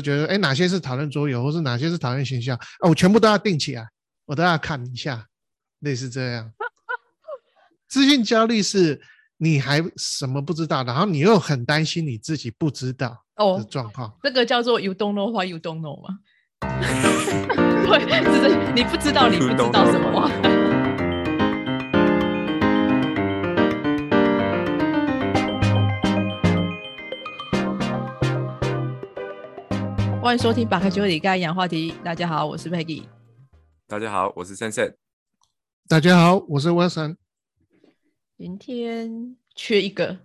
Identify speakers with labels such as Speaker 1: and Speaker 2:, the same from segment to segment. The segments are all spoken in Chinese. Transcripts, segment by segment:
Speaker 1: 觉得，哎，哪些是讨论桌游，或是哪些是讨论形象啊？我全部都要定起来，我都要看一下，类似这样。资讯焦虑是你还什么不知道，然后你又很担心你自己不知道的状况。
Speaker 2: 这个叫做 “you don't know why you don't know” 吗？对，就是你不知道你不知道什么。欢迎收听《打开酒里盖营养话题》。大家好，我是 Peggy。
Speaker 3: 大家好，我是 Sunset。
Speaker 1: 大家好，我是 Wilson。
Speaker 2: 今天缺一个，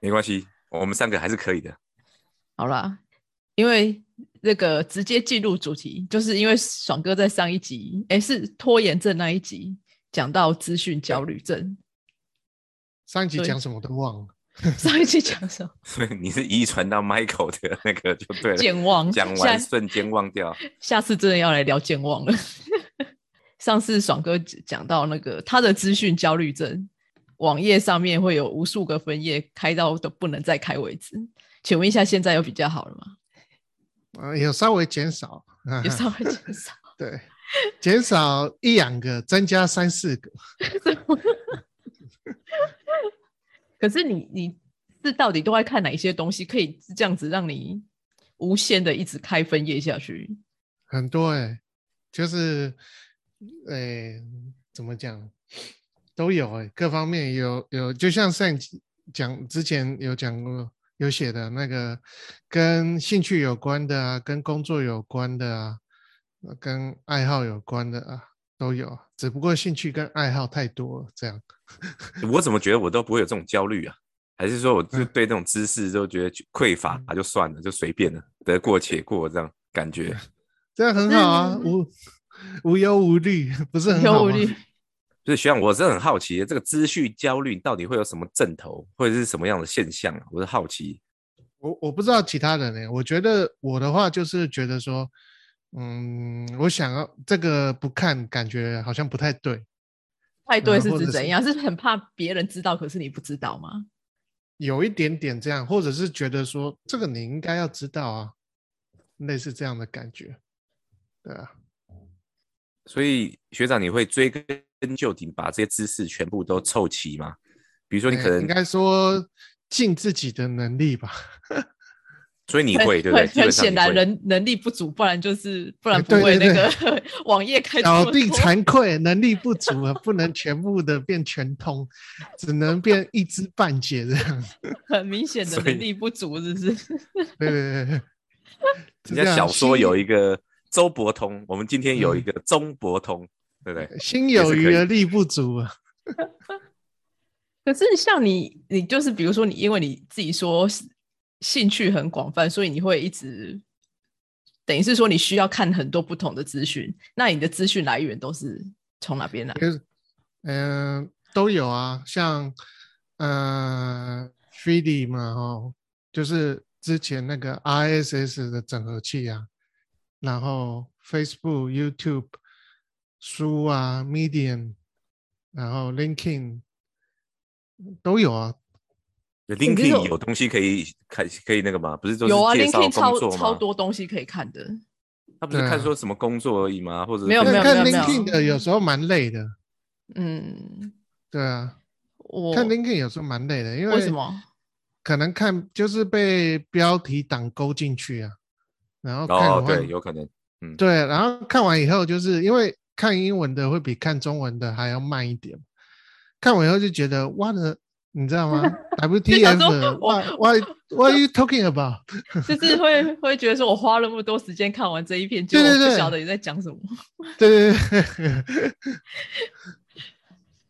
Speaker 3: 没关系，我们三个还是可以的。
Speaker 2: 好啦，因为那个直接进入主题，就是因为爽哥在上一集，哎，是拖延症那一集讲到资讯焦虑症。
Speaker 1: 上一集讲什么都忘了。
Speaker 2: 上一期讲什么？
Speaker 3: 所以你是遗传到 Michael 的那个就对了。
Speaker 2: 健忘，
Speaker 3: 讲完瞬间忘掉。
Speaker 2: 下次真的要来聊健忘了。上次爽哥讲到那个他的资讯焦虑症，网页上面会有无数个分页开到都不能再开为止。请问一下，现在有比较好了吗？
Speaker 1: 呃，有稍微减少，
Speaker 2: 有稍微减少。
Speaker 1: 对，减少一两个，增加三四个。
Speaker 2: 可是你你是到底都在看哪一些东西，可以这样子让你无限的一直开分页下去？
Speaker 1: 很多哎，就是哎怎么讲都有哎，各方面有有，就像上讲之前有讲过有写的那个跟兴趣有关的啊，跟工作有关的啊，跟爱好有关的啊都有，只不过兴趣跟爱好太多了这样。
Speaker 3: 我怎么觉得我都不会有这种焦虑啊？还是说我就对这种知识都觉得匮乏，啊就算了，就随便了，得过且过这样感觉，
Speaker 1: 这样很好啊，无无忧无虑，不是很好吗？
Speaker 3: 就是学长，我是很好奇，这个资讯焦虑到底会有什么症头，或者是什么样的现象啊？我是好奇。
Speaker 1: 我我不知道其他人呢，我觉得我的话就是觉得说，嗯，我想要这个不看，感觉好像不太对。
Speaker 2: 太对是指怎样？是很怕别人知道，可是你不知道吗？
Speaker 1: 有一点点这样，或者是觉得说这个你应该要知道啊，类似这样的感觉，对啊。
Speaker 3: 所以学长，你会追根究底，把这些知识全部都凑齐吗？比如说，你可能
Speaker 1: 应该说尽自己的能力吧。
Speaker 3: 所以你会对不对？
Speaker 2: 很显然人能力不足，不然就是不然不会那个 网页开。
Speaker 1: 小弟惭愧，能力不足啊，不能全部的变全通，只能变一知半解这样。
Speaker 2: 很明显的能力不足，是不是？
Speaker 1: 对对对对。
Speaker 3: 人家小说有一个周伯通，我们今天有一个钟伯通，对不对？
Speaker 1: 心有余而力不足啊。
Speaker 2: 可是像你，你就是比如说你，因为你自己说。兴趣很广泛，所以你会一直等于是说你需要看很多不同的资讯。那你的资讯来源都是从哪边来？
Speaker 1: 嗯，都有啊，像呃 f e e d 嘛，哈，就是之前那个 ISS 的整合器啊，然后 Facebook、YouTube、书啊、Medium，然后 LinkedIn 都有啊。
Speaker 3: LinkedIn 有东西可以看，可以那个吗？不是说
Speaker 2: 有啊
Speaker 3: ，LinkedIn
Speaker 2: 超超多东西可以看的。
Speaker 3: 他不是看说什么工作而已吗？或者
Speaker 2: 没有没有
Speaker 1: 看 LinkedIn 的有时候蛮累的。
Speaker 2: 嗯，
Speaker 1: 对啊，我看 LinkedIn 有时候蛮累的，因为
Speaker 2: 为什么？
Speaker 1: 可能看就是被标题党勾进去啊，然后
Speaker 3: 哦对，有可能，嗯，
Speaker 1: 对，然后看完以后就是因为看英文的会比看中文的还要慢一点，看完以后就觉得哇的。你知道吗？WTF？Why why are you talking about？
Speaker 2: 就是会会觉得说，我花了那么多时间看完这一篇，就不晓得你在讲什么。
Speaker 1: 对对对。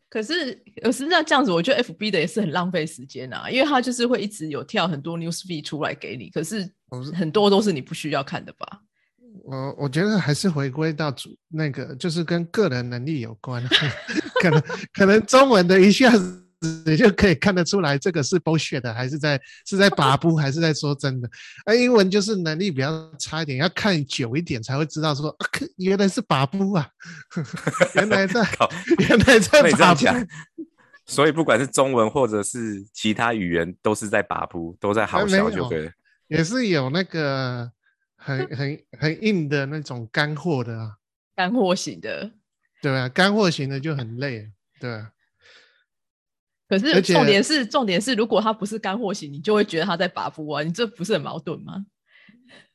Speaker 2: 可是有时那这样子，我觉得 FB 的也是很浪费时间啊，因为它就是会一直有跳很多 news feed 出来给你，可是很多都是你不需要看的吧？
Speaker 1: 我我觉得还是回归到主那个，就是跟个人能力有关，可能可能中文的一下子。你 就可以看得出来，这个是 bullshit 的，还是在是在 把布，还是在说真的？而英文就是能力比较差一点，要看久一点才会知道说，原来是把布啊，原来在，原来在把布。
Speaker 3: 所以不管是中文或者是其他语言，都是在把布，都在好笑就对了。
Speaker 1: 也是有那个很很很硬的那种干货的啊，
Speaker 2: 干货型的。
Speaker 1: 对啊？干货型的就很累，对吧？
Speaker 2: 可是重点是，重点是，如果他不是干货型，你就会觉得他在把夫啊，你这不是很矛盾吗？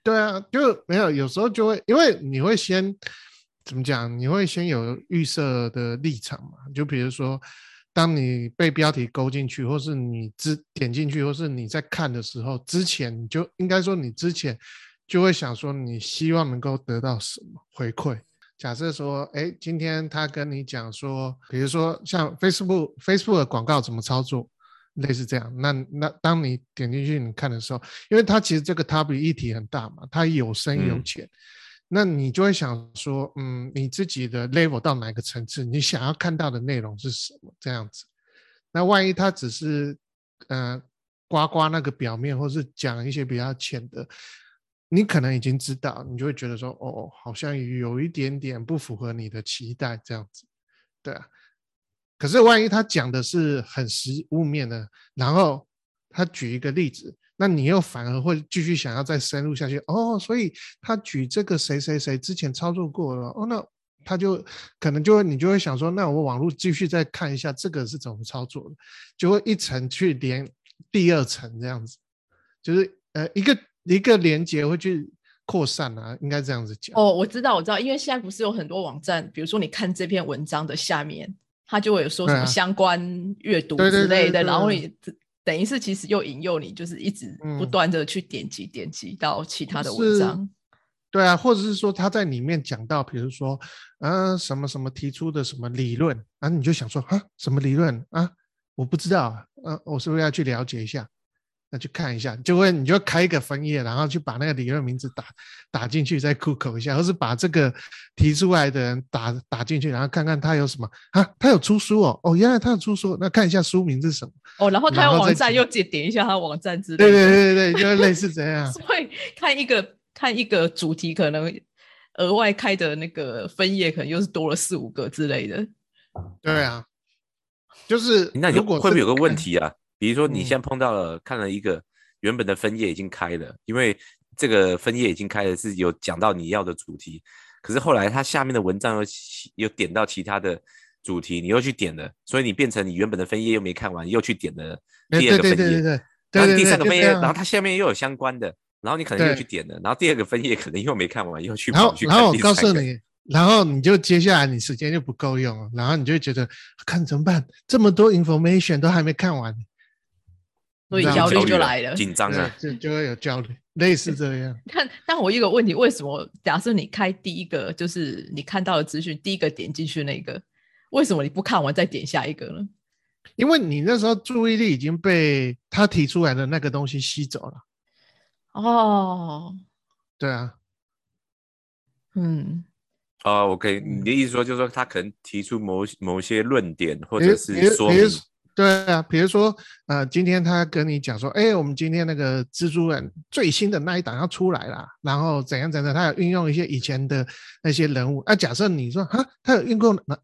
Speaker 1: 对啊，就没有有时候就会，因为你会先怎么讲？你会先有预设的立场嘛？就比如说，当你被标题勾进去，或是你之点进去，或是你在看的时候，之前你就应该说你之前就会想说，你希望能够得到什么回馈？假设说，哎，今天他跟你讲说，比如说像 Facebook Facebook 的广告怎么操作，类似这样。那那当你点进去你看的时候，因为它其实这个 topic 议题很大嘛，它有深有
Speaker 3: 嗯
Speaker 1: 浅，那你就会想说，嗯，你自己的 level 到哪个层次，你想要看到的内容是什么这样子。那万一他只是呃刮刮那个表面，或是讲一些比较浅的，你可能已经知道，你就会觉得说，哦，好像有一点点不符合你的期待这样子，对啊。可是万一他讲的是很实物面的，然后他举一个例子，那你又反而会继续想要再深入下去。哦，所以他举这个谁谁谁之前操作过了，哦，那他就可能就会你就会想说，那我网络继续再看一下这个是怎么操作的，就会一层去连第二层这样子，就是呃一个一个连接会去扩散啊，应该这样子讲。
Speaker 2: 哦，我知道，我知道，因为现在不是有很多网站，比如说你看这篇文章的下面，它就会有说什么相关阅读之类的，然后你等于是其实又引诱你，就是一直不
Speaker 1: 嗯
Speaker 2: 断的去点击点击到其他的文章。
Speaker 1: 对啊，或者是说他在里面讲到，比如说，呃，什么什么提出的什么理论啊，你就想说啊，什么理论啊，我不知道啊，呃，我是不是要去了解一下？那去看一下，就会你就开一个分页，然后去把那个理论名字打打进去，再 Google 一下，或是把这个提出来的人打打进去，然后看看他有什么啊，他有出书哦，哦，原来他有出书，那看一下书名是什么？
Speaker 2: 哦，然后他有网站又点点一下他的网站之类
Speaker 1: 对
Speaker 2: 的。
Speaker 1: 对对对，就是类似这样。
Speaker 2: 所以看一个看一个主题，可能额外开的那个分页，可能又是多了四五个之类的。
Speaker 1: 对啊，就是
Speaker 3: 那
Speaker 1: 如果
Speaker 3: 会不会有个问题啊？比如说你
Speaker 1: 嗯。
Speaker 3: 现在碰到了看了一个原本的分页已经开了，因为这个分页已经开了是有讲到你要的主题，可是后来它下面的文章又又点到其他的主题，你又去点了，所以你变成你原本的分页又没看完，又去点了
Speaker 1: 哎
Speaker 3: 第二个分页，
Speaker 1: 对对。对对，
Speaker 3: 然后第三个分页，然后它下面又有相关的，然后你可能又去点了，然后第二个分页可能又没看完，又去
Speaker 1: 然后
Speaker 3: 跑去
Speaker 1: 然后我告诉你，然后你就接下来你时间就不够用了，然后你就觉得看怎么办？这么多 information 都还没看完，
Speaker 2: 所以焦虑就来了。
Speaker 1: 对
Speaker 3: 紧张啊，
Speaker 1: 就就会有焦虑，类似这样。
Speaker 2: 看，但我一个问题，为什么假设你开第一个就是你看到的资讯，第一个点进去那个，为什么你不看完再点下一个呢？
Speaker 1: 因为你那时候注意力已经被他提出来的那个东西吸走了，
Speaker 2: 哦，
Speaker 1: 对啊，
Speaker 2: 嗯，
Speaker 3: 哦，我可以，你的意思说就是说他可能提出某某些论点或者是说明
Speaker 1: 比如，对啊，比如说呃，今天他跟你讲说，哎，我们今天那个蜘蛛人最新的那一档要出来啦，然后怎样怎样，他有运用一些以前的那些人物。啊，假设你说哈，他有运用哪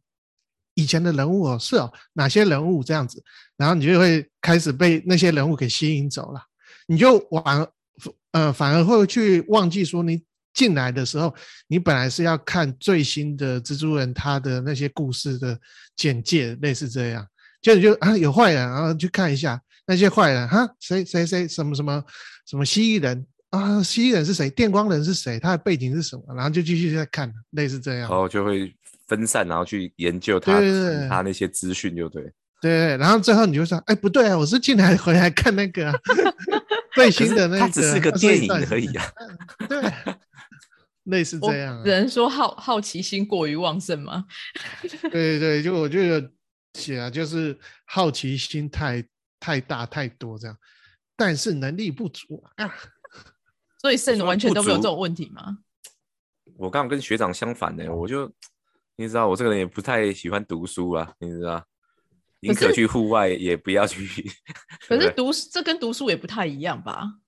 Speaker 1: 以前的人物哦，是哦，哪些人物这样子，然后你就会开始被那些人物给吸引走了，你就反呃反而会去忘记说你。进来的时候，你本来是要看最新的蜘蛛人他的那些故事的简介，类似这样。就你就啊有坏人，然后去看一下那些坏人哈，谁谁谁什么什么什么蜥蜴人啊，蜥蜴人是谁？电光人是谁？他的背景是什么？然后就继续在看，类似这样。
Speaker 3: 然后就会分散，然后去研究他
Speaker 1: 对对对
Speaker 3: 他那些资讯，就对。
Speaker 1: 对对，然后最后你就说，哎，不对啊，我是进来回来看那个、啊、最
Speaker 3: 可
Speaker 1: 新的那个，
Speaker 3: 是它只是个电影而已啊。
Speaker 1: 对，类似
Speaker 2: 我
Speaker 1: 这样、啊
Speaker 2: 只。能说好好奇心过于旺盛嘛。
Speaker 1: 对对对，就我就有写啊，就是好奇心太太大太多这样，但是能力不足啊。
Speaker 2: 所以肾
Speaker 3: 说
Speaker 2: 完全都没有这种问题吗？
Speaker 3: 我刚好跟学长相反呢，我就你知道，我这个人也不太喜欢读书啊，你知道，宁可
Speaker 2: 是
Speaker 3: 去户外，也不要去。
Speaker 2: 可是读这跟读书也不太一样吧？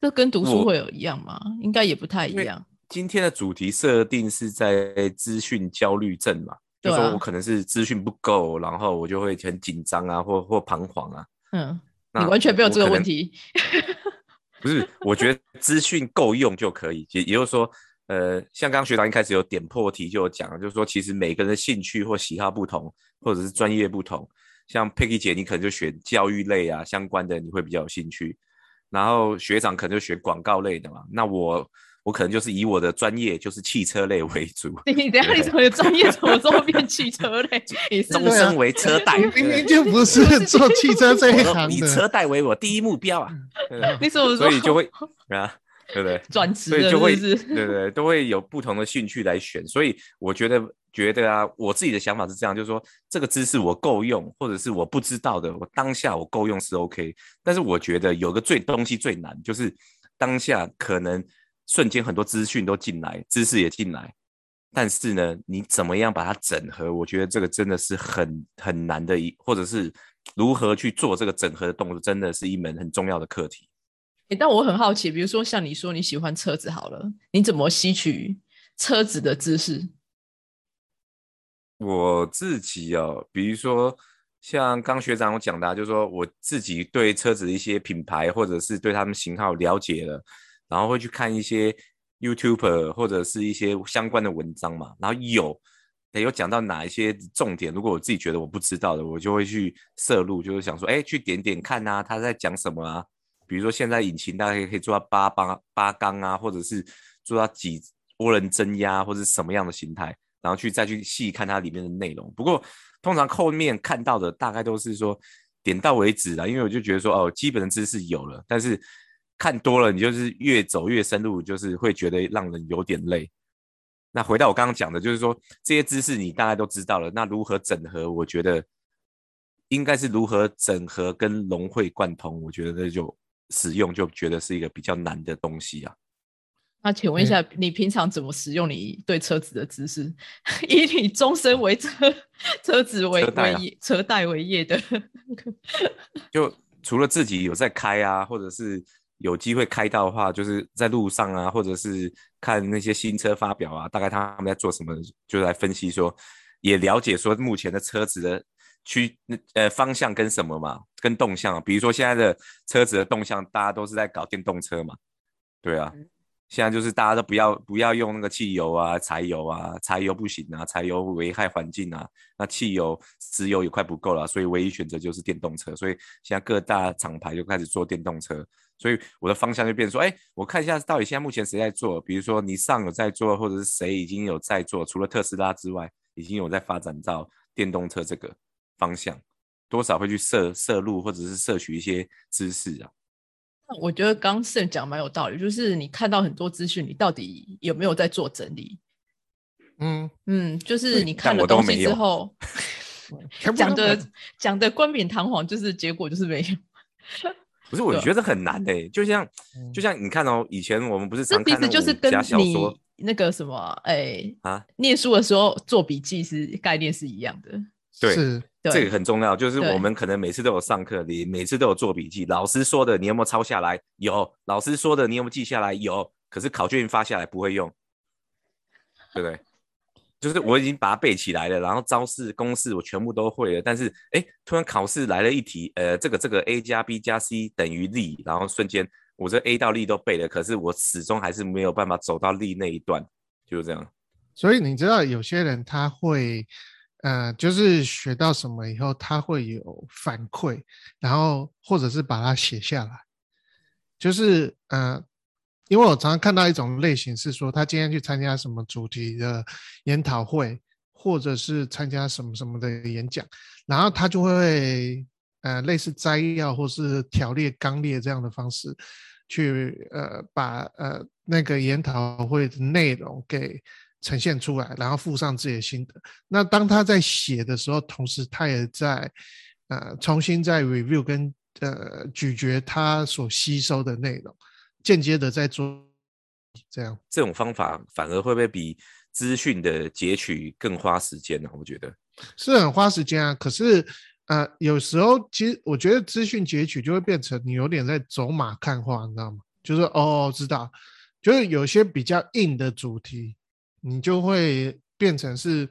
Speaker 2: 这跟读书会有一样吗？应该也不太一样。
Speaker 3: 今天的主题设定是在资讯焦虑症嘛，就说我可能是资讯不够，然后我就会很紧张啊，或或彷徨啊。
Speaker 2: 嗯，
Speaker 3: 那
Speaker 2: 你完全没有这个问题。
Speaker 3: 不是，我觉得资讯够用就可以，也也就是说，呃，像刚刚学长一开始有点破题就有讲了，就是说其实每个人的兴趣或喜好不同，或者是专业不同，像佩奇姐你可能就选教育类啊相关的，你会比较有兴趣，然后学长可能就选广告类的嘛，那我。我可能就是以我的专业就是汽车类为主。
Speaker 2: 你等下你怎么专业怎么做变汽车类？
Speaker 3: 终身为车贷，
Speaker 1: 明明就不是做汽车这一行的。
Speaker 3: 以车贷为我第一目标啊！
Speaker 2: 你怎么
Speaker 3: 所以就会啊，对不对？
Speaker 2: 转职
Speaker 3: 所以就会对对都会有不同的兴趣来选。所以我觉得觉得啊，我自己的想法是这样，就是说这个知识我够用，或者是我不知道的，我当下我够用是 OK。但是我觉得有个最东西最难，就是当下可能。瞬间很多资讯都进来，知识也进来，但是呢，你怎么样把它整合？我觉得这个真的是很很难的一，或者是如何去做这个整合的动作，真的是一门很重要的课题。
Speaker 2: 哎，但我很好奇，比如说像你说你喜欢车子好了，你怎么吸取车子的知识？
Speaker 3: 我自己哦，比如说像刚学长我讲的，就是说我自己对车子的一些品牌或者是对他们型号了解了。然后会去看一些 YouTuber 或者是一些相关的文章嘛，然后有有讲到哪一些重点，如果我自己觉得我不知道的，我就会去摄入，就是想说，哎，去点点看啊，他在讲什么啊？比如说现在引擎大概可以做到八八八缸啊，或者是做到几涡轮增压，或者什么样的形态，然后去再去细看它里面的内容。不过通常后面看到的大概都是说点到为止啦，因为我就觉得说，哦，基本的知识有了，但是。看多了，你就是越走越深入，就是会觉得让人有点累。那回到我刚刚讲的，就是说这些知识你大概都知道了，那如何整合？我觉得应该是如何整合跟融会贯通。我觉得那就使用就觉得是一个比较难的东西啊。
Speaker 2: 那请问一下，你平常怎么使用你对车子的知识？以你终身为车车子为为业车贷为业的，
Speaker 3: 就除了自己有在开啊，或者是。有机会开到的话，就是在路上啊，或者是看那些新车发表啊，大概他们在做什么，就来分析说，也了解说目前的车子的趋呃方向跟什么嘛，跟动向，比如说现在的车子的动向，大家都是在搞电动车嘛，对啊，现在就是大家都不要不要用那个汽油啊、柴油啊，柴油不行啊，柴油危害环境啊，那汽油、石油也快不够了，所以唯一选择就是电动车，所以现在各大厂牌就开始做电动车。所以我的方向就变成说，哎，我看一下到底现在目前谁在做，比如说你上有在做，或者是谁已经有在做，除了特斯拉之外，已经有在发展到电动车这个方向，多少会去摄摄入或者是摄取一些知识啊。
Speaker 2: 那我觉得刚盛讲蛮有道理，就是你看到很多资讯，你到底有没有在做整理？嗯嗯，就是你看了东西之后，讲的讲的冠冕堂皇，就是结果就是没有。
Speaker 3: 不是，我觉得很难诶，就像就像你看哦，以前我们不是常看那
Speaker 2: 就是跟
Speaker 3: 你
Speaker 2: 那个什么哎啊，念书的时候做笔记是概念是一样的。
Speaker 3: 对，这个很重要，就是我们可能每次都有上课，你每次都有做笔记，老师说的你有没有抄下来？有，老师说的你有没有记下来？有，可是考卷发下来不会用，对不对？就是我已经把它背起来了，然后招式公式我全部都会了，但是哎，突然考试来了一题，呃，这个这个 a 加 b 加 c 等于力，然后瞬间我这 a 到力都背了，可是我始终还是没有办法走到力那一段，就是这样。
Speaker 1: 所以你知道有些人他会，呃，就是学到什么以后他会有反馈，然后或者是把它写下来，就是呃。因为我常常看到一种类型是说，他今天去参加什么主题的研讨会，或者是参加什么什么的演讲，然后他就会呃类似摘要或是条列纲列这样的方式，去呃把呃那个研讨会的内容给呈现出来，然后附上自己的心得。那当他在写的时候，同时他也在呃重新在 review 跟呃咀嚼他所吸收的内容。间接的在做这样，
Speaker 3: 这种方法反而会不会比资讯的截取更花时间呢？我觉得
Speaker 1: 是很花时间啊。可是呃，有时候其实我觉得资讯截取就会变成你有点在走马看花，你知道吗？就是哦，知道，就是有些比较硬的主题，你就会变成是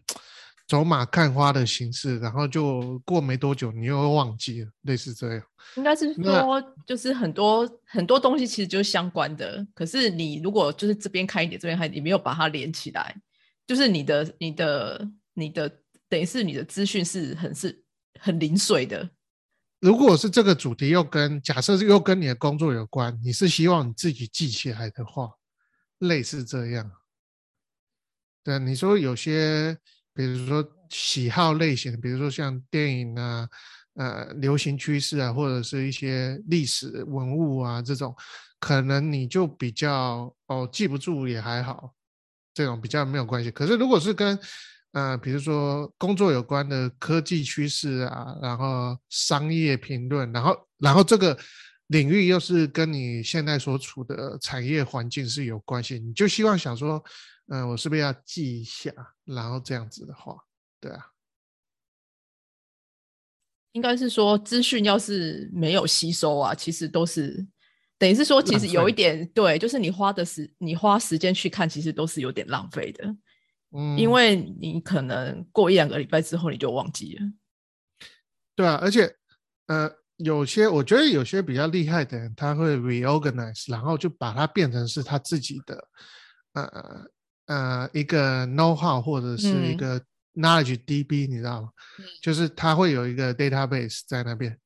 Speaker 1: 走马看花的形式，然后就过没多久你又会忘记了，类似这样。
Speaker 2: 应该是
Speaker 1: 那
Speaker 2: 说，就是很多很多东西其实就是相关的，可是你如果就是这边看一点，这边看一点，你没有把它连起来，就是你的你的你的等于是你的资讯是很是很零碎的。
Speaker 1: 如果是这个主题又跟假设是又跟你的工作有关，你是希望你自己记起来的话，类似这样。对，你说有些，比如说喜好类型，比如说像电影啊、呃流行趋势啊，或者是一些历史文物啊这种，可能你就比较哦记不住也还好，这种比较没有关系。可是如果是跟呃，比如说工作有关的科技趋势啊，然后商业评论，然后然后这个领域又是跟你现在所处的产业环境是有关系，你就希望想说，嗯、我是不是要记一下？然后这样子的话，对啊，
Speaker 2: 应该是说资讯要是没有吸收啊，其实都是等于是说，其实有一点对，就是你花的时你花时间去看，其实都是有点浪费的，
Speaker 1: 嗯，
Speaker 2: 因为你可能过一两个礼拜之后你就忘记了。
Speaker 1: 对啊，而且呃，有些我觉得有些比较厉害的人，他会 reorganize，然后就把它变成是他自己的呃呃一个 know how 或者是一
Speaker 2: 嗯
Speaker 1: 个 knowledge DB，、你知道吗？
Speaker 2: 嗯
Speaker 1: 就是他会有一个 database 在那边，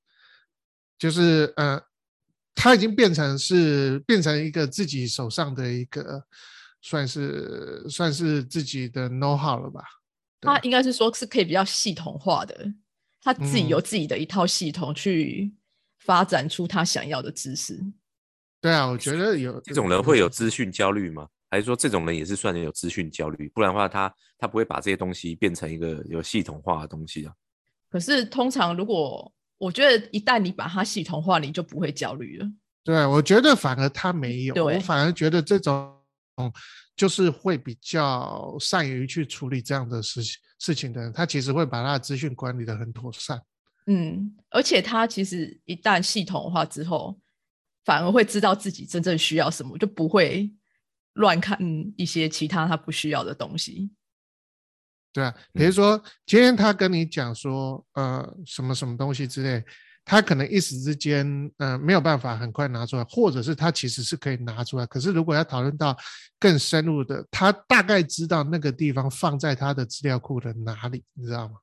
Speaker 1: 就是呃，他已经变成是变成一个自己手上的一个算是算是自己的 know how 了吧？对
Speaker 2: 它应该是说是可以比较系统化的，他自己有
Speaker 1: 嗯
Speaker 2: 自己的一套系统去发展出他想要的知识。
Speaker 1: 对啊，我觉得有
Speaker 3: 这种人会有资讯焦虑吗？还是说这种人也是算有资讯焦虑？不然的话他，他不会把这些东西变成一个有系统化的东西啊。
Speaker 2: 可是通常如果我觉得一旦你把它系统化，你就不会焦虑了。
Speaker 1: 对，我觉得反而他没有，我反而觉得这种就是会比较善于去处理这样的事情事情的人，他其实会把他的资讯管理的很妥善。
Speaker 2: 嗯，而且他其实一旦系统化之后，反而会知道自己真正需要什么，就不会乱看一些其他他不需要的东西。
Speaker 1: 对啊，比如
Speaker 3: 嗯
Speaker 1: 说今天他跟你讲说，呃，什么什么东西之类，他可能一时之间，呃，没有办法很快拿出来，或者是他其实是可以拿出来，可是如果要讨论到更深入的，他大概知道那个地方放在他的资料库的哪里，你知道吗？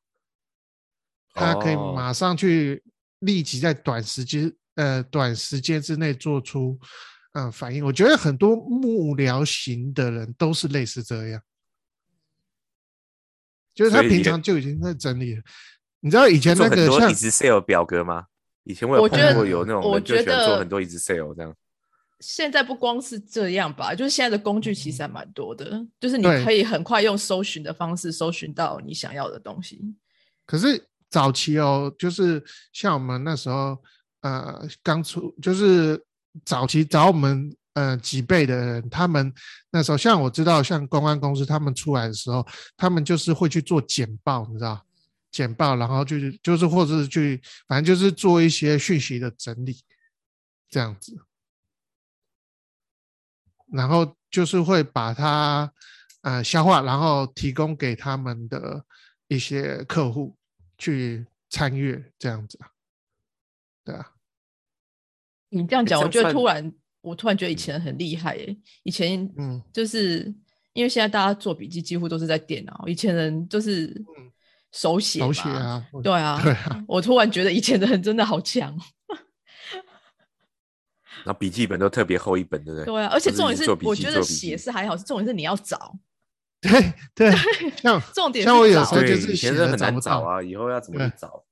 Speaker 1: 他可以
Speaker 3: 哦
Speaker 1: 马上去立即在短时间，呃，短时间之内做出，嗯、反应。我觉得很多幕僚型的人都是类似这样。就是他平常就已经在整理了。你知道以前
Speaker 3: 做很多
Speaker 1: 那个像
Speaker 3: Excel 表格吗？以前我有碰过有那种
Speaker 2: 我
Speaker 3: 人就喜
Speaker 2: 觉得
Speaker 3: 欢做很多 Excel 这样。
Speaker 2: 现在不光是这样吧，就是现在的工具其实还蛮多的，就是你可以很快用搜寻的方式搜寻到你想要的东西。
Speaker 1: 可是早期哦，就是像我们那时候，呃，刚出，就是早期找我们呃几辈的人，他们那时候像我知道，像公关公司他们出来的时候，他们就是会去做简报，你知道，简报，然后就是就是或者是去，反正就是做一些讯息的整理，这样子，然后就是会把它呃消化，然后提供给他们的一些客户去参阅，这样子，对啊，
Speaker 2: 你这样讲，我觉得突然，我突然觉得以前很厉害耶。以前
Speaker 1: 嗯
Speaker 2: 就是因为现在大家做笔记几乎都是在电脑，以前人就是
Speaker 1: 嗯
Speaker 2: 手写
Speaker 1: 手写啊，我
Speaker 2: 对啊，
Speaker 1: 对啊，
Speaker 2: 我突然觉得以前的人真的好强。
Speaker 3: 然后笔记本都特别厚一本，对不对？
Speaker 2: 对啊，而且重点是我觉得写是还好，是重点是你要找，
Speaker 1: 对对，像
Speaker 2: 重点
Speaker 1: 像我有时候就是写
Speaker 3: 的很难
Speaker 1: 找
Speaker 3: 啊，以后要怎么去找？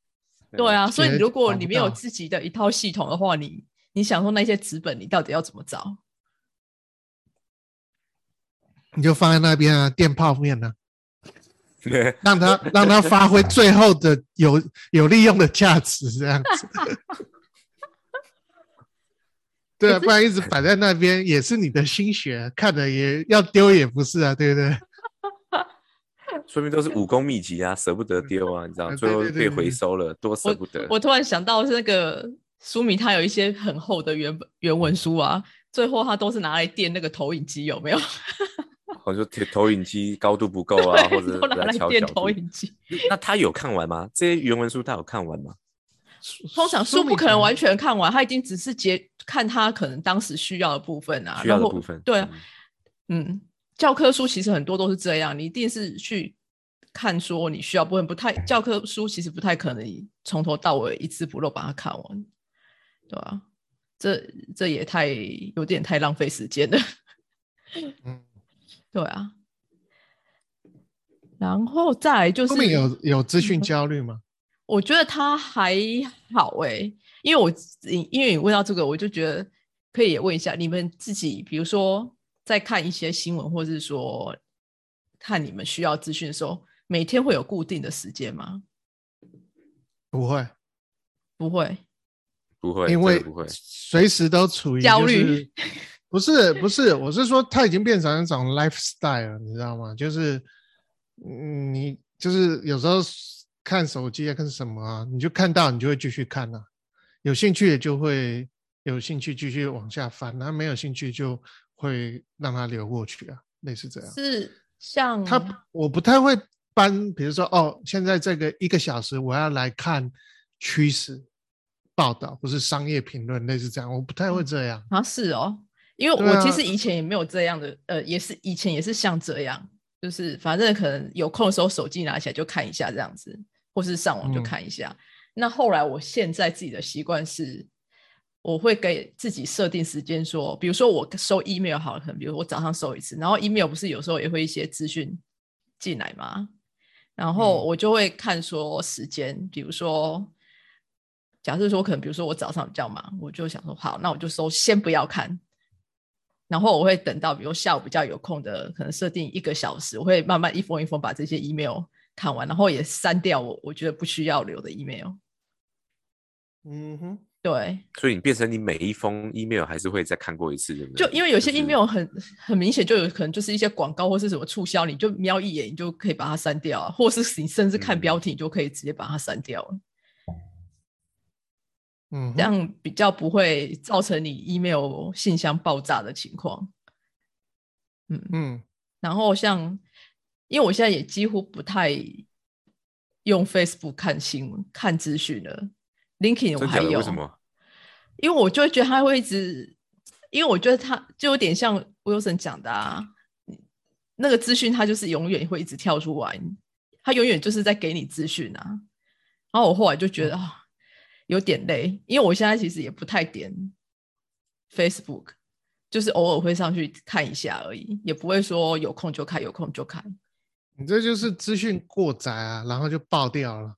Speaker 2: 对啊，所以如果你没有自己的一套系统的话，你你想说那些纸本，你到底要怎么找？
Speaker 1: 你就放在那边啊，垫泡面呢、
Speaker 3: 对，
Speaker 1: 让它让它发挥最后的有有利用的价值，这样子。对啊，不然一直摆在那边也是你的心血，看了也要丢也不是啊，对不对？
Speaker 3: 说明都是武功秘籍啊，舍不得丢啊，你知道，
Speaker 1: 啊
Speaker 3: 最后被回收了，多舍不得。
Speaker 2: 我突然想到是那个书迷，他有一些很厚的原本原文书啊，最后他都是拿来垫那个投影机，有没有？
Speaker 3: 或者说投投影机高度不够啊，或者
Speaker 2: 都拿
Speaker 3: 来
Speaker 2: 来垫。投影机。
Speaker 3: 那他有看完吗？这些原文书他有看完吗？
Speaker 2: 通常书不可能完全看完，他已经只是截看他可能当时需要的部分啊，
Speaker 3: 需要的部分。
Speaker 2: 对啊，
Speaker 3: 嗯，
Speaker 2: 嗯，教科书其实很多都是这样，你一定是去看说你需要部分，不太教科书其实不太可能你从头到尾一字不漏把它看完，对啊、这这也太有点太浪费时间了，
Speaker 1: 嗯，
Speaker 2: 对啊。然后再来就是
Speaker 1: 后面有有资
Speaker 2: 嗯
Speaker 1: 讯焦虑吗？
Speaker 2: 我觉得他还好诶、因为我因为你问到这个，我就觉得可以也问一下你们自己，比如说在看一些新闻，或者是说看你们需要资讯的时候，每天会有固定的时间吗？
Speaker 1: 不会，
Speaker 2: 不会，
Speaker 3: 不会，
Speaker 1: 因为
Speaker 3: 不会。
Speaker 1: 随时都处于
Speaker 2: 焦虑。
Speaker 1: 不是不是，我是说它已经变成一种 lifestyle，你知道吗？就是，嗯，你就是有时候看手机啊，看什么啊，你就看到你就会继续看啊，有兴趣的就会有兴趣继续往下翻，那没有兴趣就会让它流过去啊，类似这样。
Speaker 2: 是像
Speaker 1: 他我不太会搬，比如说哦，现在这个一个小时我要来看趋势报道，或是商业评论，类似这样，我不太会这样。
Speaker 2: 啊是哦，因为我其实以前也没有这样的，呃，也是以前也是像这样，就是反正可能有空的时候手机拿起来就看一下这样子，或是上网就
Speaker 1: 嗯
Speaker 2: 看一下。那后来我现在自己的习惯是，我会给自己设定时间，说，比如说我收 email 好了，可能比如我早上收一次，然后 email 不是有时候也会一些资讯进来吗？然后
Speaker 1: 嗯
Speaker 2: 我就会看说时间，比如说，假设说可能比如说我早上比较忙，我就想说好，那我就收先不要看，然后我会等到比如下午比较有空的，可能设定一个小时，我会慢慢一封一封把这些 email 看完，然后也删掉我我觉得不需要留的 email。
Speaker 1: 嗯哼，
Speaker 2: 对，
Speaker 3: 所以你变成你每一封 email 还是会再看过一次，对不对？
Speaker 2: 就因为有些 email 很很明显就有可能就是一些广告或是什么促销，你就瞄一眼，你就可以把它删掉啊，或是你甚至看
Speaker 3: 嗯
Speaker 2: 标题，你就可以直接把它删掉了。
Speaker 1: 嗯哼，
Speaker 2: 这样比较不会造成你 email 信箱爆炸的情况。嗯，
Speaker 1: 嗯
Speaker 2: 然后像，因为我现在也几乎不太用 Facebook 看新闻、看资讯了，LinkedIn 我
Speaker 3: 真的？
Speaker 2: 还有，
Speaker 3: 为什么？
Speaker 2: 因为我就会觉得他会一直，因为我觉得他就有点像 Wilson 讲的啊，那个资讯他就是永远会一直跳出来，他永远就是在给你资讯啊。然后我后来就觉得啊、有点累，因为我现在其实也不太点 Facebook，就是偶尔会上去看一下而已，也不会说有空就看，有空就看。
Speaker 1: 你这就是资讯过载啊，然后就爆掉了，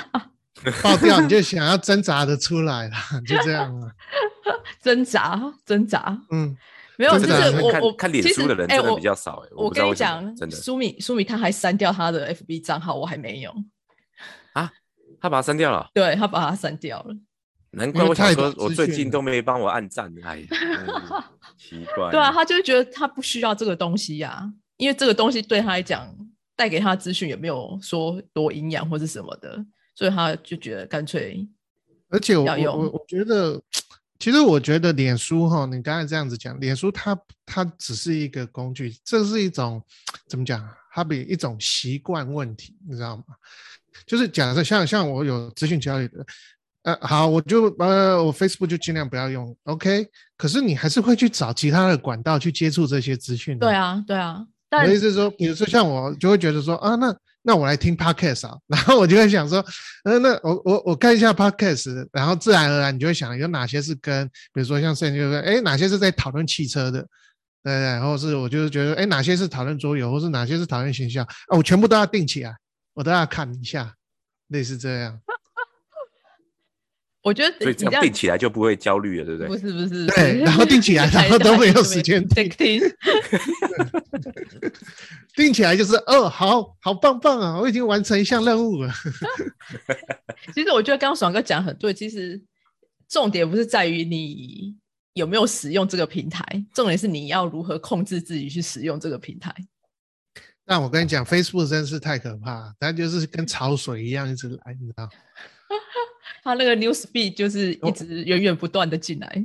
Speaker 1: 爆掉你就想要挣扎的出来了，就这样啊。
Speaker 2: 挣扎，挣扎，
Speaker 1: 嗯，
Speaker 2: 没有，就是我我
Speaker 3: 看看脸书的人
Speaker 2: 哎我
Speaker 3: 真的比较少哎，
Speaker 2: 我
Speaker 3: 不知道为什
Speaker 2: 跟你讲
Speaker 3: 么，真的
Speaker 2: 苏米苏米他还删掉他的 FB 账号，我还没有。
Speaker 3: 啊，他把它删掉了，
Speaker 2: 对他把它删掉了。
Speaker 3: 难怪我想说，
Speaker 1: 太多
Speaker 3: 我最近都没帮我按赞，哎呀，真是 奇怪。
Speaker 2: 对啊，他就觉得他不需要这个东西呀、因为这个东西对他来讲带给他的资讯也没有说多营养或是什么的，所以他就觉得干脆
Speaker 1: 而且我我我觉得，其实我觉得脸书哈，你刚才这样子讲，脸书它它只是一个工具，这是一种怎么讲？它比一种习惯问题，你知道吗？就是假设像像我有资讯焦虑的，呃，好，我就呃我 Facebook 就尽量不要用，OK。可是你还是会去找其他的管道去接触这些资讯的。
Speaker 2: 对啊对啊。
Speaker 1: 我的意思是说，比如说像我就会觉得说啊，那那我来听 podcast 啊，然后我就会想说，呃，那我我我看一下 podcast，然后自然而然你就会想有哪些是跟，比如说像圣就是哎哪些是在讨论汽车的，对对，然后是我就是觉得哎哪些是讨论桌游，或是哪些是讨论形象啊，我全部都要定起来，我都要看一下，类似这样。
Speaker 2: 我觉得
Speaker 3: 所以
Speaker 2: 你这样
Speaker 3: 定起来就不会焦虑了，对不对？
Speaker 2: 不是不是，
Speaker 1: 对然后定起来然后都没有时间。定起来就是哦，好好棒棒啊，我已经完成一项任务了。
Speaker 2: 其实我觉得刚刚爽哥讲得很对，其实重点不是在于你有没有使用这个平台，重点是你要如何控制自己去使用这个平台。
Speaker 1: 但我跟你讲，Facebook 真是太可怕，它就是跟潮水一样一直来，你知道？
Speaker 2: 它那个 news feed 就是一直源源不断的进来。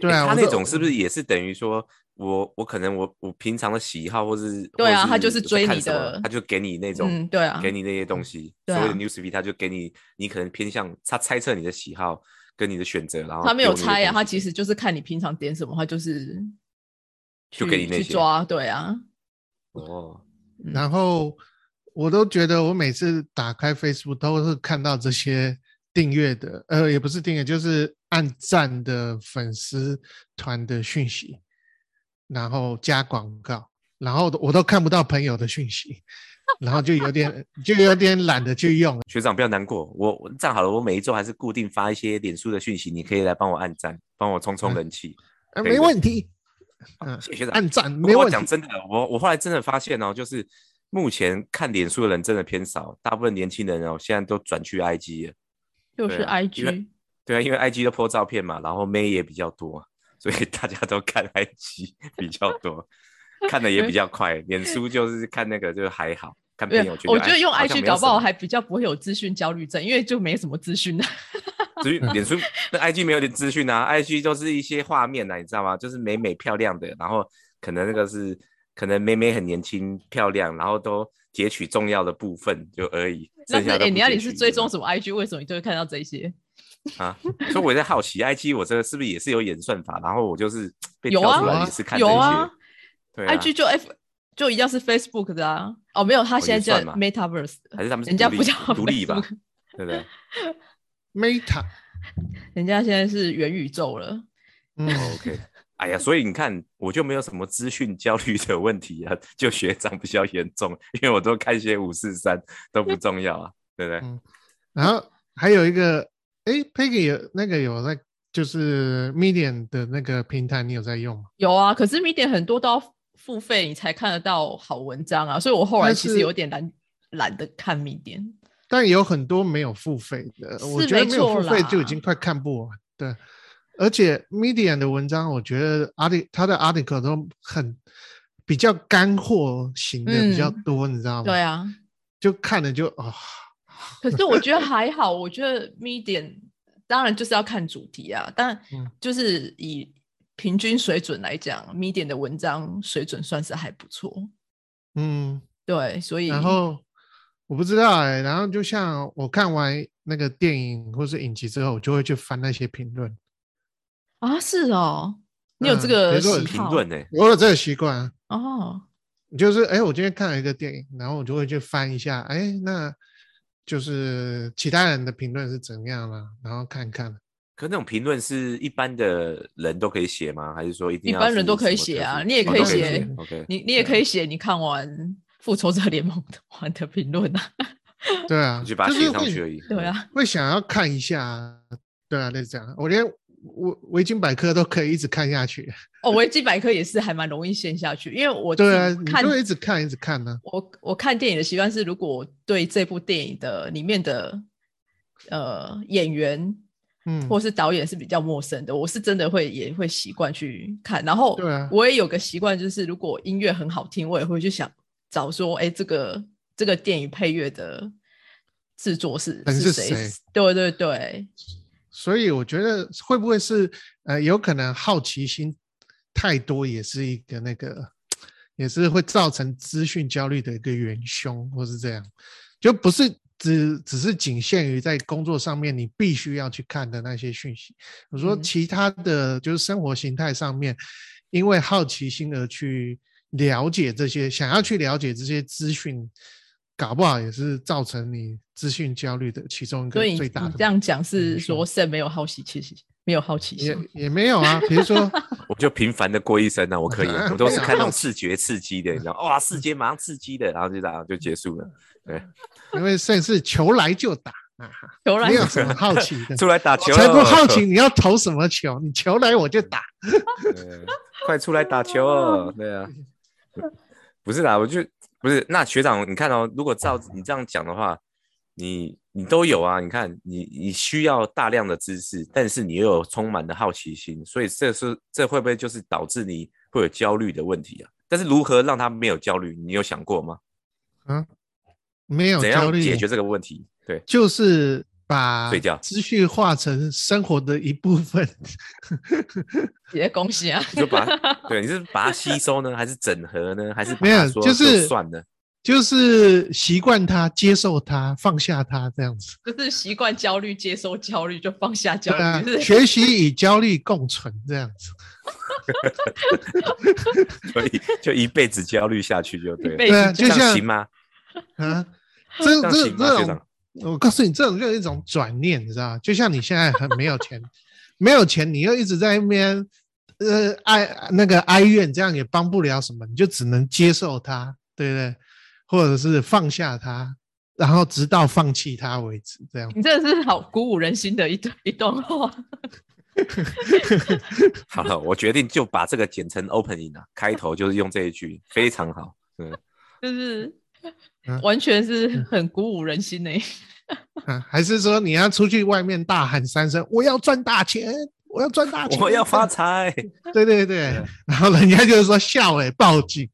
Speaker 1: 对啊，它
Speaker 3: 那种是不是也是等于说我我可能我我平常的喜好或是
Speaker 2: 对啊
Speaker 3: 或
Speaker 2: 他就是追你的
Speaker 3: 他就给你那种
Speaker 2: 嗯对啊
Speaker 3: 给你那些东西，
Speaker 2: 啊
Speaker 3: 所谓的 newsfeed，他就给你你可能偏向他猜测你的喜好跟你的选择，然后
Speaker 2: 他没有猜啊，他其实就是看你平常点什么，他就是
Speaker 3: 就
Speaker 2: 去
Speaker 3: 给你那些
Speaker 2: 去抓，对啊。
Speaker 3: 哦，
Speaker 2: 嗯
Speaker 1: 然后我都觉得我每次打开 Facebook 都是看到这些订阅的，呃，也不是订阅，就是按赞的粉丝团的讯息，然后加广告，然后我都看不到朋友的讯息，然后就有点就有点懒得去用。
Speaker 3: 学长不要难过，我我这样好了，我每一周还是固定发一些脸书的讯息，你可以来帮我按赞，帮我冲冲人气。
Speaker 1: 啊，没问题，嗯，
Speaker 3: 谢谢学长。
Speaker 1: 按赞
Speaker 3: 不过
Speaker 1: 没有。
Speaker 3: 讲真的，我我后来真的发现哦，就是目前看脸书的人真的偏少，大部分年轻人哦现在都转去 IG 了。
Speaker 2: 就是 IG，、
Speaker 3: 对啊，因为 IG 都 po 照片嘛，然后妹也比较多，所以大家都看 IG 比较多，看的也比较快。脸书就是看那个就还好，看朋
Speaker 2: 对
Speaker 3: 友圈。
Speaker 2: 我觉得用 IG 搞不好还比较不会有资讯焦虑症，因为就没什么资讯啊。
Speaker 3: 至于脸书那 IG 没有点资讯啊，IG 都是一些画面啊，你知道吗？就是美美漂亮的，然后可能那个是可能美美很年轻漂亮，然后都截取重要的部分就而已。
Speaker 2: 那是哎、你要你是追踪什么 IG？为什么你就会看到这些？
Speaker 3: 啊？所以我在好奇，IG 我这个是不是也是有演算法？然后我就是被
Speaker 2: 有啊
Speaker 3: 挑出来也是看这些。
Speaker 2: 有啊
Speaker 3: 对啊
Speaker 2: IG 就 F 就一样是 Facebook 的啊。哦，没有，他
Speaker 3: 哦
Speaker 2: 现在叫 Metaverse，的
Speaker 3: 还是他们
Speaker 2: 人家
Speaker 3: 独立
Speaker 2: 不叫
Speaker 3: 独立吧对不对？
Speaker 1: Meta，
Speaker 2: 人家现在是元宇宙了。
Speaker 1: 嗯
Speaker 3: ，OK，哎呀，所以你看，我就没有什么资讯焦虑的问题啊，就学长比较严重，因为我都看一些五四三都不重要啊，对不对？
Speaker 1: 嗯然后还有一个，哎，Peggy 有那个有在就是 Medium 的那个平台，你有在用吗？
Speaker 2: 有啊，可是 Medium 很多都要付费，你才看得到好文章啊，所以我后来其实有点懒懒得看。
Speaker 1: 但有很多没有付费的，我
Speaker 2: 是
Speaker 1: 觉得
Speaker 2: 没
Speaker 1: 有付费就已
Speaker 2: 啦
Speaker 1: 经快看不完。对，而且 Medium 的文章，我觉得 art 它的 article 都很比较干货型的比较
Speaker 2: 嗯
Speaker 1: 多，你知道吗？
Speaker 2: 对，啊，
Speaker 1: 就看了就啊、
Speaker 2: 可是我觉得还好，我觉得 Medium 当然就是要看主题啊，但
Speaker 1: 嗯
Speaker 2: 就是以平均水准来讲，Medium 的文章水准算是还不错。
Speaker 1: 嗯，
Speaker 2: 对，所以
Speaker 1: 然后我不知道哎、然后就像我看完那个电影或是影集之后，我就会去翻那些评论，
Speaker 2: 啊，是哦，你有这个
Speaker 3: 评论呢？
Speaker 1: 我有这个习惯啊。
Speaker 2: 哦，
Speaker 1: 就是哎，我今天看了一个电影，然后我就会去翻一下，哎，那就是其他人的评论是怎样啦，然后看看。
Speaker 3: 可那种评论是一般的人都可以写吗？还是说一定要
Speaker 2: 一般人都可以写啊你也可以
Speaker 1: 写
Speaker 3: OK，
Speaker 2: 你你也可以写你看完《复仇者联盟》的完的评论啊，
Speaker 1: 对啊，
Speaker 3: 就把它写上去而已。
Speaker 2: 对啊，
Speaker 1: 会想要看一下，对啊，类似这样。我连维维京百科都可以一直看下去。
Speaker 2: 哦，维基百科也是还蛮容易陷下去，因为我
Speaker 1: 对啊，你就会一直看，一直看呢、
Speaker 2: 我我看电影的习惯是，如果我对这部电影的里面的呃演员
Speaker 1: 嗯，
Speaker 2: 或是导演是比较陌生的，我是真的会也会习惯去看。然后
Speaker 1: 对啊
Speaker 2: 我也有个习惯，就是如果音乐很好听，我也会去想找说，哎，这个这个电影配乐的制作是
Speaker 1: 人是
Speaker 2: 谁
Speaker 1: 谁？
Speaker 2: 对对对，
Speaker 1: 所以我觉得会不会是呃，有可能好奇心太多，也是一个那个，也是会造成资讯焦虑的一个元凶，或是这样，就不是只只是仅限于在工作上面你必须要去看的那些讯息。我说
Speaker 2: 嗯
Speaker 1: 其他的就是生活形态上面，因为好奇心而去了解这些，想要去了解这些资讯。搞不好也是造成你资讯焦虑的其中一个最大的
Speaker 2: 你这样讲是说 Sam 没有好奇心，没有好奇
Speaker 1: 也
Speaker 2: 心。
Speaker 1: 也没有啊，比如说，
Speaker 3: 我就平凡的过一生啊，我可以
Speaker 1: 啊，
Speaker 3: 我都是看那种视觉刺激的，你知道，哇，视觉马上刺激的，然后就这样就结束了。对，
Speaker 1: 因为甚是球来就打啊，
Speaker 2: 球来
Speaker 1: 没有什么好奇的，
Speaker 3: 出来打球，
Speaker 1: 才不好奇你要投什么球，你球来我就打。
Speaker 3: 快出来打球哦！对啊，不是啦，我就不是那学长，你看哦，如果照你这样讲的话，你你都有啊，你看你你需要大量的知识，但是你又有充满的好奇心，所以这是这会不会就是导致你会有焦虑的问题啊？但是如何让他没有焦虑，你有想过吗？
Speaker 1: 没有
Speaker 3: 怎
Speaker 1: 焦虑，
Speaker 3: 样解决这个问题？对，
Speaker 1: 就是把
Speaker 3: 睡觉
Speaker 1: 资讯化成生活的一部分。
Speaker 2: 也恭喜啊！
Speaker 3: 你就把它 对，你是把它吸收呢，还是整合呢，还是把
Speaker 1: 没有就是
Speaker 3: 算了？
Speaker 1: 就是习惯它、接受它、放下它这样子。
Speaker 2: 就是习惯焦虑，接受焦虑，就放下焦
Speaker 1: 对啊
Speaker 2: 虑。，是
Speaker 1: 学习与焦虑共存这样子。
Speaker 3: 所以就一辈子焦虑下去就对了。
Speaker 1: 对啊，就像
Speaker 3: 这样行吗？
Speaker 1: 啊，
Speaker 3: 这
Speaker 1: 这这种，？我告诉你，这种就是一种转念，你知道吗？就像你现在很没有钱，没有钱，你又一直在那边呃哀那个哀怨，这样也帮不了什么，你就只能接受它，对不对？或者是放下它，然后直到放弃它为止，这样。
Speaker 2: 你真的是好鼓舞人心的一段一段话。
Speaker 3: 好了，我决定就把这个剪成 opening 啊，开头就是用这一句，非常好。嗯，
Speaker 2: 就是
Speaker 1: 嗯
Speaker 2: 完全是很鼓舞人心的。
Speaker 1: 啊，还是说你要出去外面大喊三声：“我要赚大钱，我要赚大 钱，
Speaker 3: 我要发财，
Speaker 1: 对对对，然后人家就是说笑哎、报警，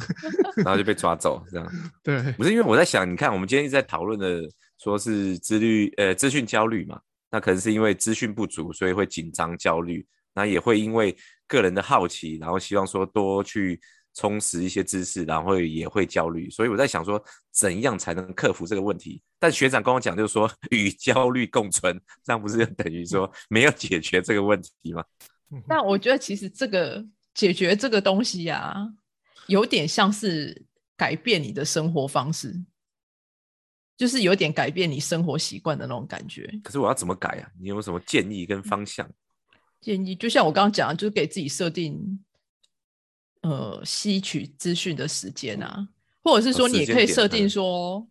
Speaker 3: 然后就被抓走，这样。
Speaker 1: 对，
Speaker 3: 不是因为我在想，你看我们今天一直在讨论的，说是资律呃资讯焦虑嘛，那可能是因为资讯不足，所以会紧张焦虑，那也会因为个人的好奇，然后希望说多去充实一些知识，然后也会焦虑，所以我在想说，怎样才能克服这个问题？但学长跟我讲，就是说与焦虑共存，这样不是等于说没有解决这个问题吗？
Speaker 2: 那我觉得其实这个解决这个东西呀、有点像是改变你的生活方式，就是有点改变你生活习惯的那种感觉。
Speaker 3: 可是我要怎么改啊？你有没有什么建议跟方向？
Speaker 2: 建议就像我刚刚讲的，就是给自己设定呃吸取资讯的时间啊，或者是说
Speaker 3: 哦
Speaker 2: 你也可以设定说，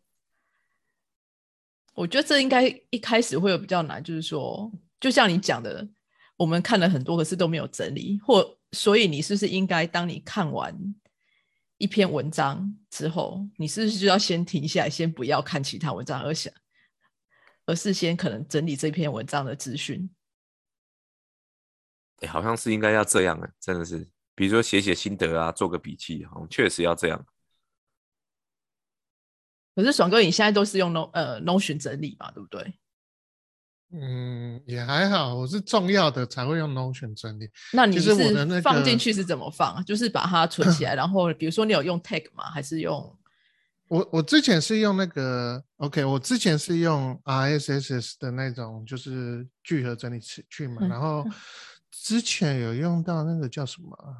Speaker 2: 我觉得这应该一开始会有比较难，就是说，就像你讲的，我们看了很多，可是都没有整理，或所以你是不是应该当你看完一篇文章之后，你是不是就要先停下来，先不要看其他文章，而想，而是先可能整理这篇文章的资讯。
Speaker 3: 哎、好像是应该要这样啊，真的是，比如说写写心得啊，做个笔记，好像确实要这样。
Speaker 2: 可是爽哥，你现在都是用 No 呃 Notion 整理嘛，对不对？
Speaker 1: 嗯，也还好，我是重要的才会用 Notion 整理。
Speaker 2: 那你是放进去是怎么放啊？就是把它存起来，然后比如说你有用 Tag 吗？还是用
Speaker 1: 我我之前是用那个 OK，我之前是用 RSS 的那种，就是聚合整理器去嘛，
Speaker 2: 嗯
Speaker 1: 然后之前有用到那个叫什么啊？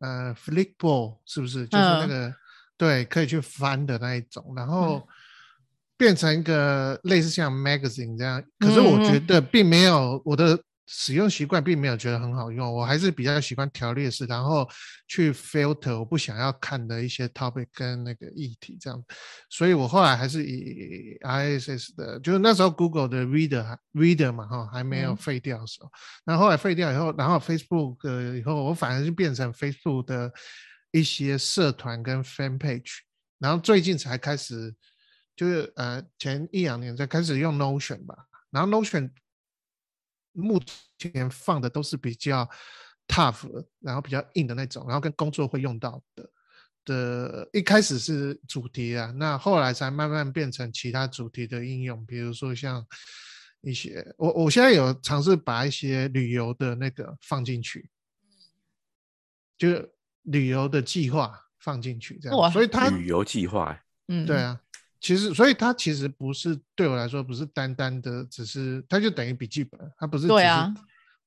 Speaker 1: 呃 Flipboard 是不是？就是那
Speaker 2: 嗯
Speaker 1: 个、对，可以去翻的那一种，然后变成一个类似像 magazine 这样，可是我觉得并没有我的使用习惯并没有觉得很好用，我还是比较喜欢条列式，然后去 filter 我不想要看的一些 topic 跟那个议题这样，所以我后来还是以 ISS 的，就是那时候 Google 的 Reader Reader 嘛哈还没有
Speaker 2: 嗯。
Speaker 1: 废掉的时候，然后后来废掉以后，然后 Facebook 呃以后我反而是变成 Facebook 的一些社团跟 fan page，然后最近才开始，就是呃前一两年才开始用 Notion 吧，然后 Notion 目前放的都是比较 tough，然后比较硬的那种，然后跟工作会用到的的，一开始是主题啊，那后来才慢慢变成其他主题的应用，比如说像一些我我现在有尝试把一些旅游的那个放进去，就是旅游的计划放进去这样，所以它
Speaker 3: 旅游计划、欸，
Speaker 2: 嗯。
Speaker 1: 对啊，其实所以它其实不是对我来说不是单单的，只是它就等于笔记本，它不是只是
Speaker 2: 对啊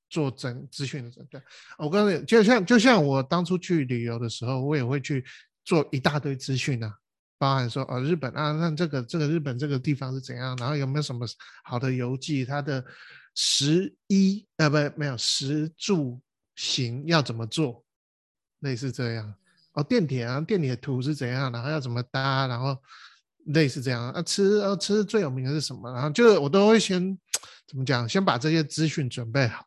Speaker 1: 做整资讯的整对。我告诉你，就像就像我当初去旅游的时候，我也会去做一大堆资讯啊，包含说哦日本啊，那这个这个日本这个地方是怎样，然后有没有什么好的游记，它的食衣呃不没有食住行要怎么做，类似这样。哦，电铁啊，电铁图是怎样，然后要怎么搭，然后类似这样啊，吃啊吃最有名的是什么，然后就是我都会先怎么讲，先把这些资讯准备好，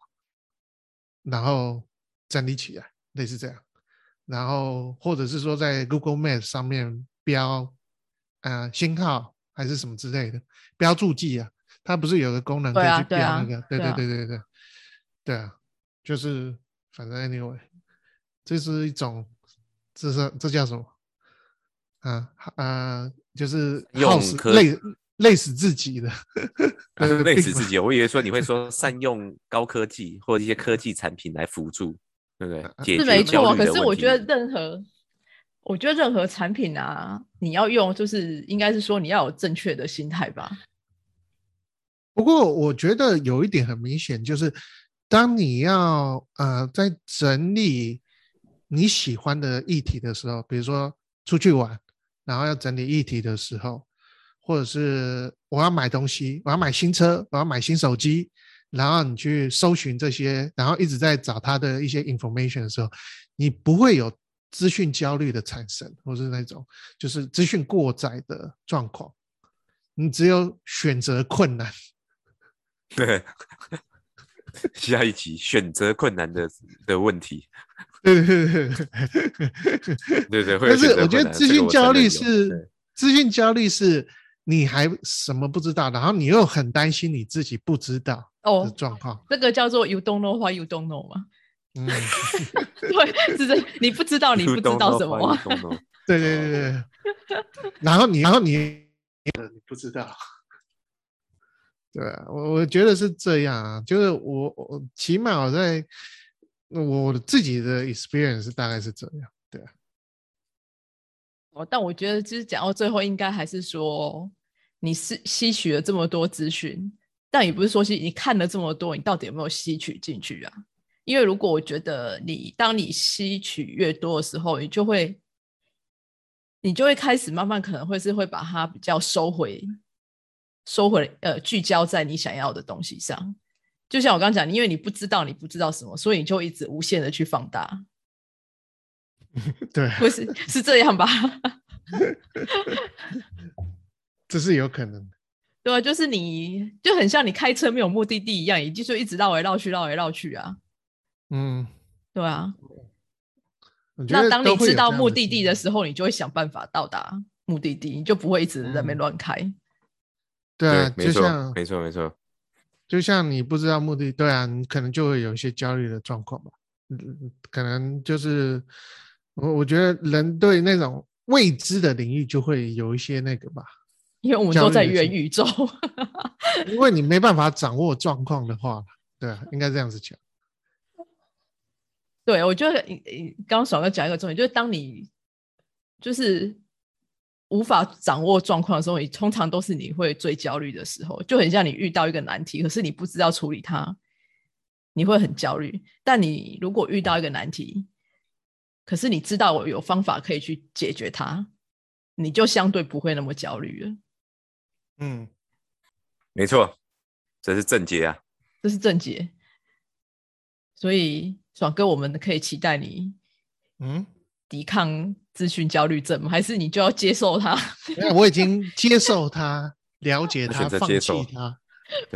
Speaker 1: 然后整理起来，类似这样，然后或者是说在 Google Map 上面标呃星号还是什么之类的，标注记啊，它不是有个功能可以去标那个，对对
Speaker 2: 对啊
Speaker 1: 对对对，对啊，就是反正 anyway，这是一种，这是这叫什么？啊啊，就是
Speaker 3: 用
Speaker 1: 类累死自己的，呃
Speaker 3: 累死自己。我以为说你会说善用高科技或者一些科技产品来辅助，对不对？解
Speaker 2: 是没错，可是我觉得任何，我觉得任何产品啊，你要用，就是应该是说你要有正确的心态吧。
Speaker 1: 不过我觉得有一点很明显，就是当你要呃在整理你喜欢的议题的时候，比如说出去玩，然后要整理议题的时候，或者是我要买东西，我要买新车，我要买新手机，然后你去搜寻这些，然后一直在找它的一些 information 的时候，你不会有资讯焦虑的产生，或是那种就是资讯过载的状况，你只有选择困难。
Speaker 3: 对。下一集选择困难的的问题，
Speaker 1: 对对对对对。
Speaker 3: 对对，会有
Speaker 1: 但是我觉得资讯焦虑是资讯焦虑是你还什么不知道，然后你又很担心你自己不知道的
Speaker 2: 哦，
Speaker 1: 状况。
Speaker 2: 这个叫做 you don't know why you don't know 嘛？
Speaker 1: 嗯，
Speaker 2: 对，是，你不知道你不知道什么
Speaker 1: 对对对对。然后你，然后你，你不知道。对啊，我我觉得是这样啊，就是我我起码我在那我自己的 experience 大概是这样。对啊，
Speaker 2: 哦，但我觉得就是讲到最后，应该还是说，你是吸取了这么多资讯，但也不是说吸你看了这么多，你到底有没有吸取进去啊？因为如果我觉得你当你吸取越多的时候，你就会，你就会开始慢慢可能会是会把它比较收回，收回呃聚焦在你想要的东西上。就像我刚刚讲，因为你不知道你不知道什么，所以你就一直无限的去放大，
Speaker 1: 对，
Speaker 2: 不是是这样吧？
Speaker 1: 这是有可能的。
Speaker 2: 对啊，就是你就很像你开车没有目的地一样，你就一直绕来绕去，绕来绕去啊，
Speaker 1: 嗯，
Speaker 2: 对啊。那当你知道目的地的时候，你就会想办法到达目的地，你就不会一直在那边
Speaker 1: 嗯
Speaker 2: 乱开。
Speaker 1: 对啊，
Speaker 3: 对，没错没错，没错。
Speaker 1: 就像你不知道目的，对啊，你可能就会有一些焦虑的状况吧。嗯，可能就是我我觉得人对那种未知的领域就会有一些那个吧，
Speaker 2: 因为我们都在元宇宙，
Speaker 1: 因为你没办法掌握状况的话，对啊，应该这样子讲。
Speaker 2: 对我觉得你你刚刚爽哥讲一个重点，就是当你就是无法掌握状况的时候，你通常都是你会最焦虑的时候，就很像你遇到一个难题，可是你不知道处理它，你会很焦虑。但你如果遇到一个难题，可是你知道我有方法可以去解决它，你就相对不会那么焦虑了。
Speaker 1: 嗯，
Speaker 3: 没错，这是正解啊。
Speaker 2: 这是正解。所以爽哥，我们可以期待你
Speaker 1: 嗯，
Speaker 2: 抵抗资讯焦虑症吗？还是你就要接受它？
Speaker 1: 我已经接受它，了解
Speaker 3: 我
Speaker 1: 它，放弃
Speaker 3: 选择接受
Speaker 1: 它。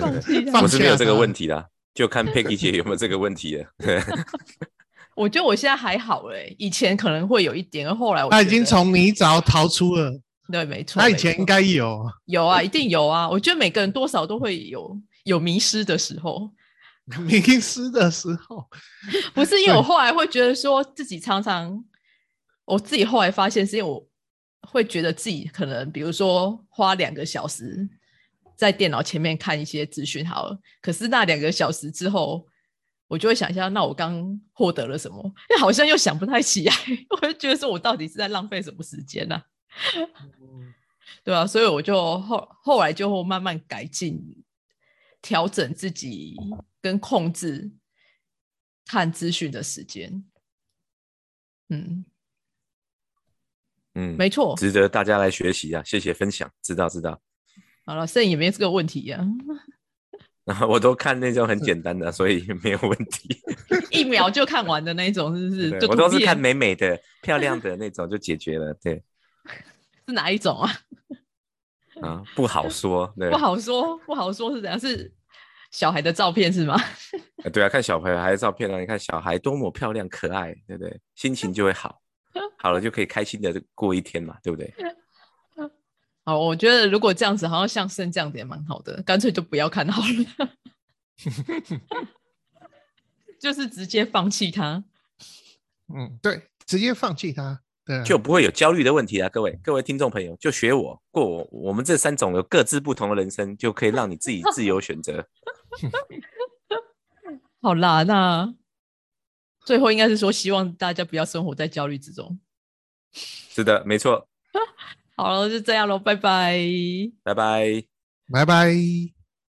Speaker 2: 放弃
Speaker 3: 我是没有这个问题啦，就看 Peggy 姐有没有这个问题了。
Speaker 2: 我觉得我现在还好嘞，以前可能会有一点，后来我
Speaker 1: 他已经从泥沼逃出了，
Speaker 2: 对，没错。
Speaker 1: 他以前应该有。
Speaker 2: 有啊，一定有啊。我觉得每个人多少都会有有迷失的时候，
Speaker 1: 迷失的时候，
Speaker 2: 不是因为我后来会觉得说自己常常，我自己后来发现是因为我会觉得自己可能，比如说花两个小时在电脑前面看一些资讯好了，可是那两个小时之后，我就会想一下，那我刚获得了什么？因 为好像又想不太起来，我就觉得说我到底是在浪费什么时间呢、对啊，所以我就后后来就慢慢改进，调整自己跟控制看资讯的时间。嗯，
Speaker 3: 嗯，
Speaker 2: 没错。
Speaker 3: 值得大家来学习啊！谢谢分享，知道知道。
Speaker 2: 好了，摄影也没这个问题呀、
Speaker 3: 然 后我都看那种很简单的，所以没有问题。
Speaker 2: 一秒就看完的那种，是不是？
Speaker 3: 我都是看美美的、漂亮的那种就解决了。对
Speaker 2: 是哪一种啊？
Speaker 3: 啊，不好说。对
Speaker 2: 不好说，不好说是怎样？是小孩的照片是吗？
Speaker 3: 呃对啊，看小朋友孩子照片啊，你看小孩多么漂亮可爱，对不对？心情就会好，好了就可以开心的过一天嘛，对不对？
Speaker 2: 好，我觉得如果这样子，好像像生这样子也蛮好的，干脆就不要看好了，就是直接放弃它。
Speaker 1: 嗯，对，直接放弃它。对啊，
Speaker 3: 就不会有焦虑的问题啊！各位各位听众朋友，就学我过我我们这三种有各自不同的人生，就可以让你自己自由选择。
Speaker 2: 好啦，那最后应该是说，希望大家不要生活在焦虑之中。
Speaker 3: 是的，没错。
Speaker 2: 好了，就这样喽，拜拜。
Speaker 3: 拜拜。
Speaker 1: 拜拜。